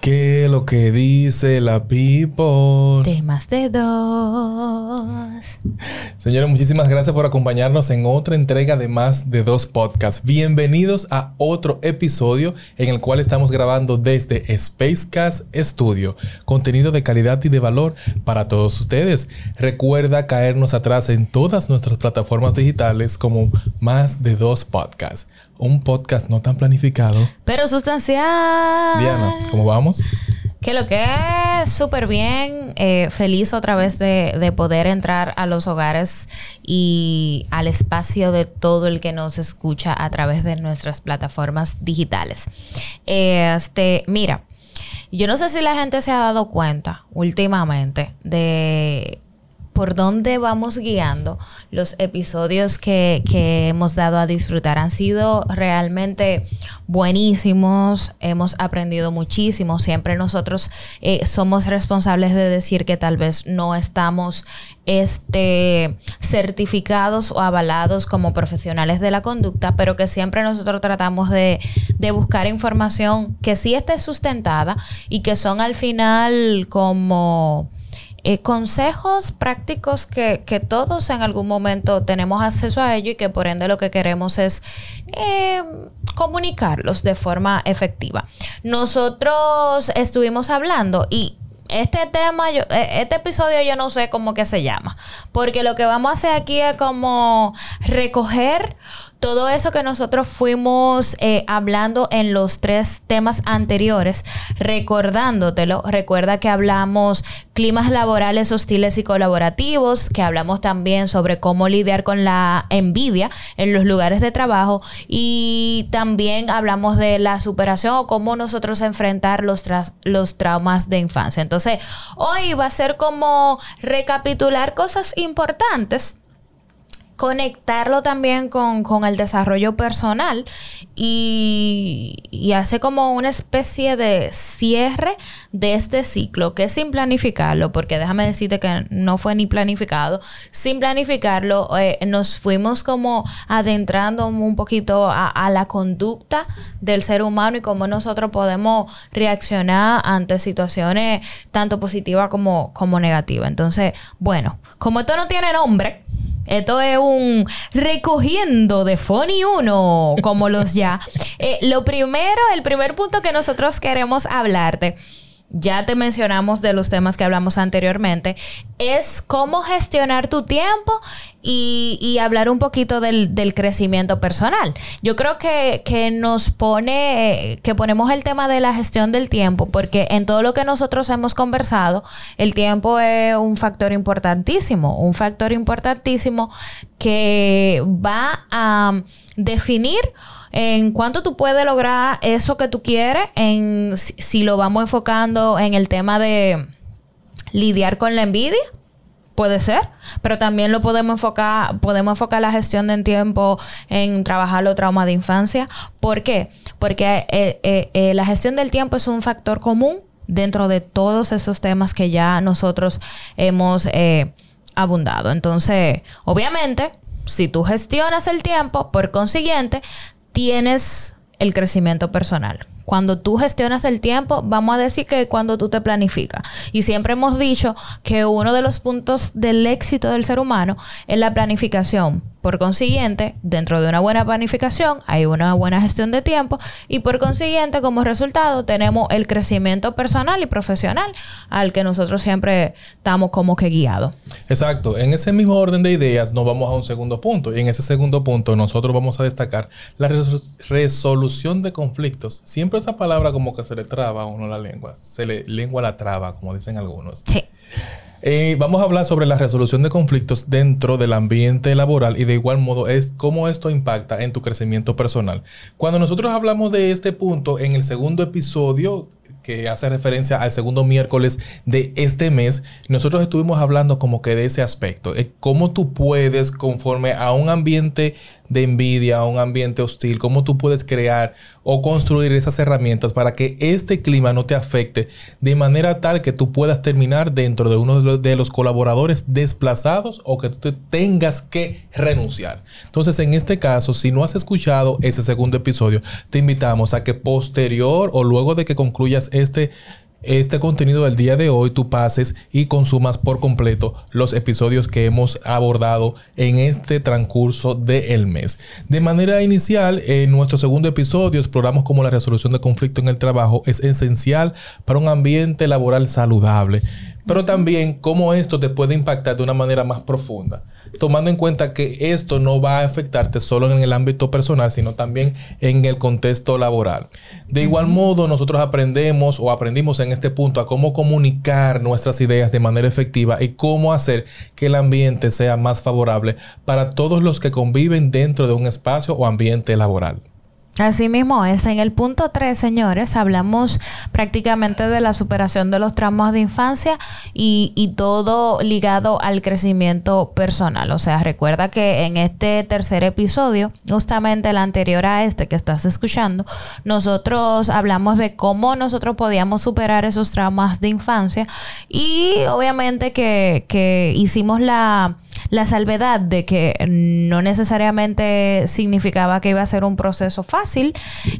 ¿Qué es lo que dice la people? Temas de dos. Señores, muchísimas gracias por acompañarnos en otra entrega de más de dos podcasts. Bienvenidos a otro episodio en el cual estamos grabando desde Spacecast Studio. Contenido de calidad y de valor para todos ustedes. Recuerda caernos atrás en todas nuestras plataformas digitales como más de dos podcasts un podcast no tan planificado. Pero sustancial. Diana, ¿cómo vamos? Que lo que es súper bien, eh, feliz otra vez de, poder entrar a los hogares y al espacio de todo el que nos escucha a través de nuestras plataformas digitales. Este, mira, yo no sé si la gente se ha dado cuenta últimamente de por dónde vamos guiando los episodios que, hemos dado a disfrutar. Han sido realmente buenísimos, hemos aprendido muchísimo. Siempre nosotros eh, somos responsables de decir que tal vez no estamos este, certificados o avalados como profesionales de la conducta, pero que siempre nosotros tratamos de, de buscar información que sí esté sustentada y que son al final como eh, consejos prácticos que, todos en algún momento tenemos acceso a ello y que por ende lo que queremos es eh, comunicarlos de forma efectiva. Nosotros estuvimos hablando y este tema, yo, e, este episodio yo no sé cómo que se llama, porque lo que vamos a hacer aquí es como recoger todo eso que nosotros fuimos eh, hablando en los tres temas anteriores, recordándotelo, recuerda que hablamos climas laborales hostiles y colaborativos, que hablamos también sobre cómo lidiar con la envidia en los lugares de trabajo y también hablamos de la superación o cómo nosotros enfrentar los, los traumas de infancia. Entonces, hoy va a ser como recapitular cosas importantes conectarlo también con, el desarrollo personal y, y, hace como una especie de cierre de este ciclo, que sin planificarlo, porque déjame decirte que no fue ni planificado, sin planificarlo eh, nos fuimos como adentrando un poquito a, a, la conducta del ser humano y cómo nosotros podemos reaccionar ante situaciones tanto positivas como, como negativas. Entonces, bueno, como esto no tiene nombre, esto es un recogiendo de Funny 1, como los ya. Eh, lo primero, el primer punto que nosotros queremos hablarte ya te mencionamos de los temas que hablamos anteriormente, es cómo gestionar tu tiempo y, hablar un poquito del, crecimiento personal. Yo creo que, que, nos pone, que ponemos el tema de la gestión del tiempo, porque en todo lo que nosotros hemos conversado, el tiempo es un factor importantísimo, un factor importantísimo que va a definir en cuánto tú puedes lograr eso que tú quieres, en si, lo vamos enfocando en el tema de lidiar con la envidia, puede ser, pero también lo podemos enfocar, podemos enfocar la gestión del tiempo en trabajar los traumas de infancia. ¿Por qué? Porque eh, eh, eh, la gestión del tiempo es un factor común dentro de todos esos temas que ya nosotros hemos abundado. Entonces, obviamente, si tú gestionas el tiempo, por consiguiente, tienes el crecimiento personal. Cuando tú gestionas el tiempo, vamos a decir que cuando tú te planificas. Y siempre hemos dicho que uno de los puntos del éxito del ser humano es la planificación. Por consiguiente, dentro de una buena planificación hay una buena gestión de tiempo y por consiguiente, como resultado, tenemos el crecimiento personal y profesional al que nosotros siempre estamos como que guiados. Exacto. En ese mismo orden de ideas nos vamos a un segundo punto y en ese segundo punto nosotros vamos a destacar la resolución de conflictos. Siempre esa palabra como que se le traba a uno la lengua. Se le lengua la traba, como dicen algunos. Sí. Eh, vamos a hablar sobre la resolución de conflictos dentro del ambiente laboral y de igual modo es cómo esto impacta en tu crecimiento personal. Cuando nosotros hablamos de este punto en el segundo episodio, que hace referencia al segundo miércoles de este mes, nosotros estuvimos hablando como que de ese aspecto, cómo tú puedes, conforme a un ambiente de envidia, a un ambiente hostil, cómo tú puedes crear o construir esas herramientas para que este clima no te afecte de manera tal que tú puedas terminar dentro de uno de los, colaboradores desplazados o que tú tengas que renunciar. Entonces, en este caso, si no has escuchado ese segundo episodio, te invitamos a que posterior o luego de que concluyas este este contenido del día de hoy tú pases y consumas por completo los episodios que hemos abordado en este transcurso del mes. De manera inicial, en nuestro segundo episodio exploramos cómo la resolución de conflicto en el trabajo es esencial para un ambiente laboral saludable, pero también cómo esto te puede impactar de una manera más profunda tomando en cuenta que esto no va a afectarte solo en el ámbito personal, sino también en el contexto laboral. De igual modo, nosotros aprendemos o aprendimos en este punto a cómo comunicar nuestras ideas de manera efectiva y cómo hacer que el ambiente sea más favorable para todos los que conviven dentro de un espacio o ambiente laboral. Así mismo es. En el punto 3, señores, hablamos prácticamente de la superación de los tramos de infancia y, y, todo ligado al crecimiento personal. O sea, recuerda que en este tercer episodio, justamente el anterior a este que estás escuchando, nosotros hablamos de cómo nosotros podíamos superar esos traumas de infancia y obviamente que, que hicimos la la salvedad de que no necesariamente significaba que iba a ser un proceso fácil,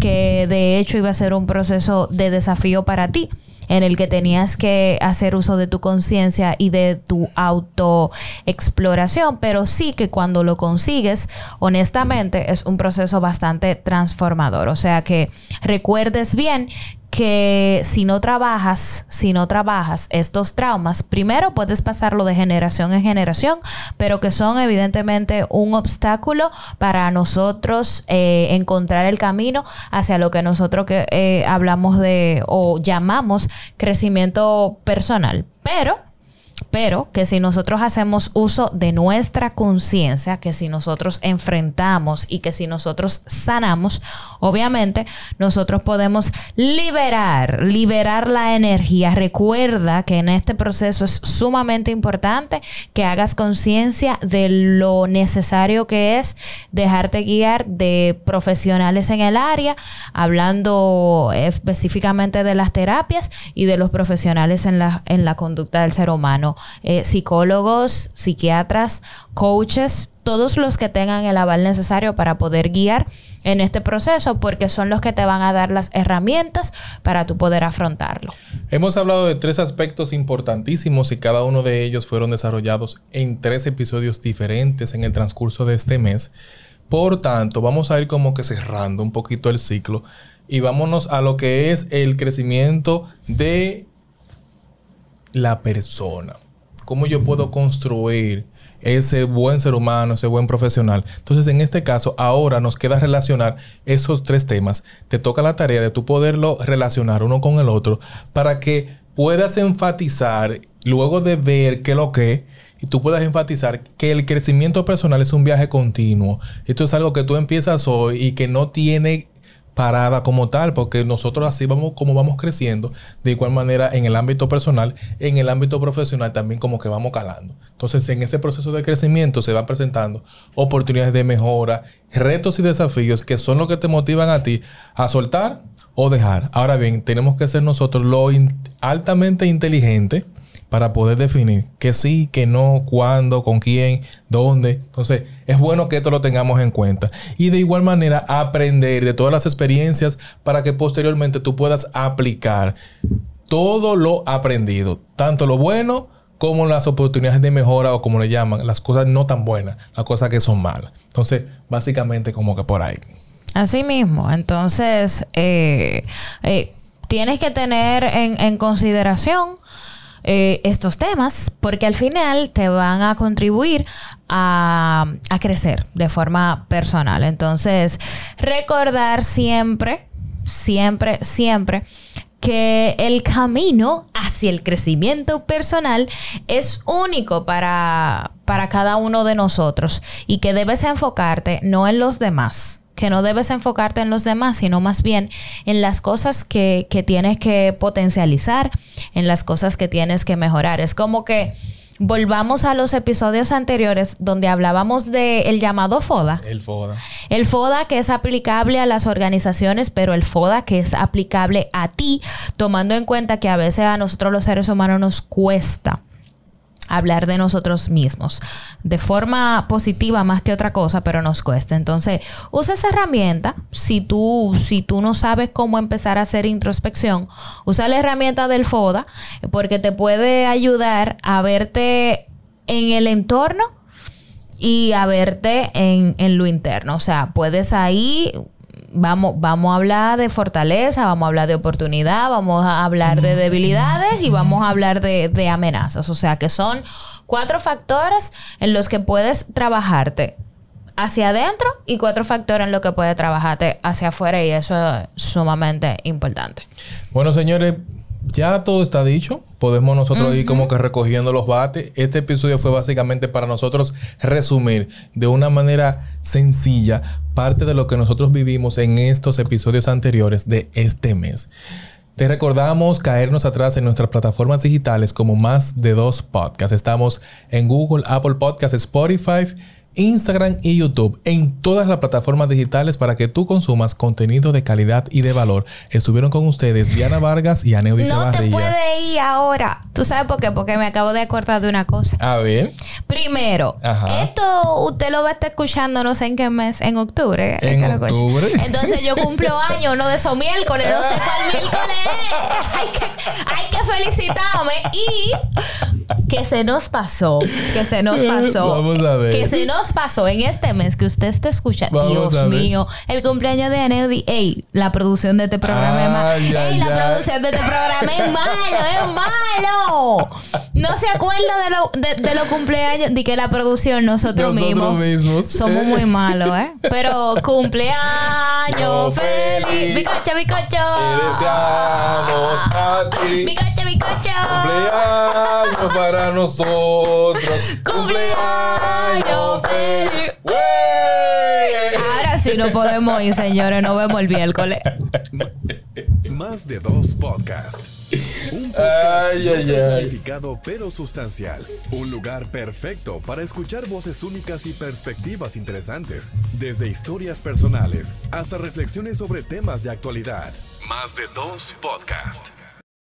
que de hecho iba a ser un proceso de desafío para ti en el que tenías que hacer uso de tu conciencia y de tu autoexploración, pero sí que cuando lo consigues, honestamente, es un proceso bastante transformador. O sea que recuerdes bien que si no trabajas, si no trabajas estos traumas, primero puedes pasarlo de generación en generación, pero que son evidentemente un obstáculo para nosotros eh, encontrar el camino hacia lo que nosotros que, eh, hablamos de o llamamos crecimiento personal. Pero pero que si nosotros hacemos uso de nuestra conciencia, que si nosotros enfrentamos y que si nosotros sanamos, obviamente nosotros podemos liberar, liberar la energía. Recuerda que en este proceso es sumamente importante que hagas conciencia de lo necesario que es dejarte guiar de profesionales en el área, hablando específicamente de las terapias y de los profesionales en la, en la conducta del ser humano. Eh, psicólogos, psiquiatras, coaches, todos los que tengan el aval necesario para poder guiar en este proceso, porque son los que te van a dar las herramientas para tú poder afrontarlo. Hemos hablado de tres aspectos importantísimos y cada uno de ellos fueron desarrollados en tres episodios diferentes en el transcurso de este mes. Por tanto, vamos a ir como que cerrando un poquito el ciclo y vámonos a lo que es el crecimiento de la persona. ¿Cómo yo puedo construir ese buen ser humano, ese buen profesional? Entonces, en este caso, ahora nos queda relacionar esos tres temas. Te toca la tarea de tú poderlo relacionar uno con el otro para que puedas enfatizar, luego de ver qué lo que, y tú puedas enfatizar que el crecimiento personal es un viaje continuo. Esto es algo que tú empiezas hoy y que no tiene parada como tal, porque nosotros así vamos como vamos creciendo, de igual manera en el ámbito personal, en el ámbito profesional también como que vamos calando. Entonces, en ese proceso de crecimiento se van presentando oportunidades de mejora, retos y desafíos que son los que te motivan a ti a soltar o dejar. Ahora bien, tenemos que ser nosotros lo altamente inteligente para poder definir que sí, que no, cuándo, con quién, dónde. Entonces, es bueno que esto lo tengamos en cuenta. Y de igual manera, aprender de todas las experiencias para que posteriormente tú puedas aplicar todo lo aprendido, tanto lo bueno como las oportunidades de mejora o como le llaman, las cosas no tan buenas, las cosas que son malas. Entonces, básicamente como que por ahí. Así mismo, entonces, eh, eh, tienes que tener en, en consideración eh, estos temas porque al final te van a contribuir a, a crecer de forma personal. Entonces, recordar siempre, siempre, siempre que el camino hacia el crecimiento personal es único para, para cada uno de nosotros y que debes enfocarte no en los demás, que no debes enfocarte en los demás, sino más bien en las cosas que, que tienes que potencializar, en las cosas que tienes que mejorar. Es como que volvamos a los episodios anteriores donde hablábamos del llamado FODA. El FODA. El FODA que es aplicable a las organizaciones, pero el FODA que es aplicable a ti, tomando en cuenta que a veces a nosotros los seres humanos nos cuesta hablar de nosotros mismos de forma positiva más que otra cosa, pero nos cuesta. Entonces, usa esa herramienta. Si tú, si tú no sabes cómo empezar a hacer introspección, usa la herramienta del FODA porque te puede ayudar a verte en el entorno y a verte en, en lo interno. O sea, puedes ahí vamos, vamos a hablar de fortaleza, vamos a hablar de oportunidad, vamos a hablar de debilidades y vamos a hablar de, de amenazas. O sea que son cuatro factores en los que puedes trabajarte hacia adentro y cuatro factores en los que puedes trabajarte hacia afuera y eso es sumamente importante. Bueno, señores, ya todo está dicho. Podemos nosotros ir como que recogiendo los bates. Este episodio fue básicamente para nosotros resumir de una manera sencilla parte de lo que nosotros vivimos en estos episodios anteriores de este mes. Te recordamos caernos atrás en nuestras plataformas digitales como más de dos podcasts. Estamos en Google, Apple Podcasts, Spotify Instagram y YouTube en todas las plataformas digitales para que tú consumas contenido de calidad y de valor. Estuvieron con ustedes Diana Vargas y Aneudi No te puede ir ahora. ¿Tú sabes por qué? Porque me acabo de acordar de una cosa. A ver. Primero, esto usted lo va a estar escuchando no sé en qué mes, en octubre. En octubre. Entonces yo cumplo años, no de esos miércoles, no sé cuál miércoles Hay que, hay que felicitarme y que se nos pasó, que se nos pasó. Vamos a ver. Que se nos pasó en este mes que usted está escuchando. Dios mío, el cumpleaños de Anedi. Ey, la producción de este programa es malo. Ey, la producción de este programa es malo, es malo. No se acuerda de, lo, de, los cumpleaños, de que la producción nosotros, mismos, somos muy malos, ¿eh? Pero cumpleaños feliz. Bicocho, bicocho. Te deseamos a ti. Bicocho, bicocho. Cumpleaños para nosotros. Cumpleaños feliz. Ahora sí no podemos ir, señores. Nos vemos el miércoles. Más de dos podcasts. Un podcast pero sustancial. Un lugar perfecto para escuchar voces únicas y perspectivas interesantes, desde historias personales hasta reflexiones sobre temas de actualidad. Más de dos podcasts.